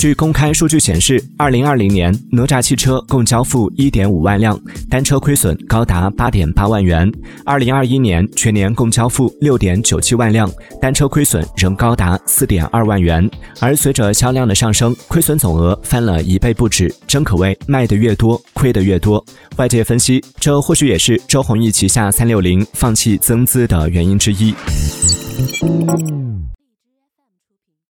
据公开数据显示二零二零年哪吒汽车共交付一点五万辆单车亏损高达八点八万元。二零二一年全年共交付六点九七万辆单车亏损仍高达四点二万元。而随着销量的上升亏损总额翻了一倍不止真可谓卖得越多亏得越多。外界分析这或许也是周鸿祎旗下三六零放弃增资的原因之一。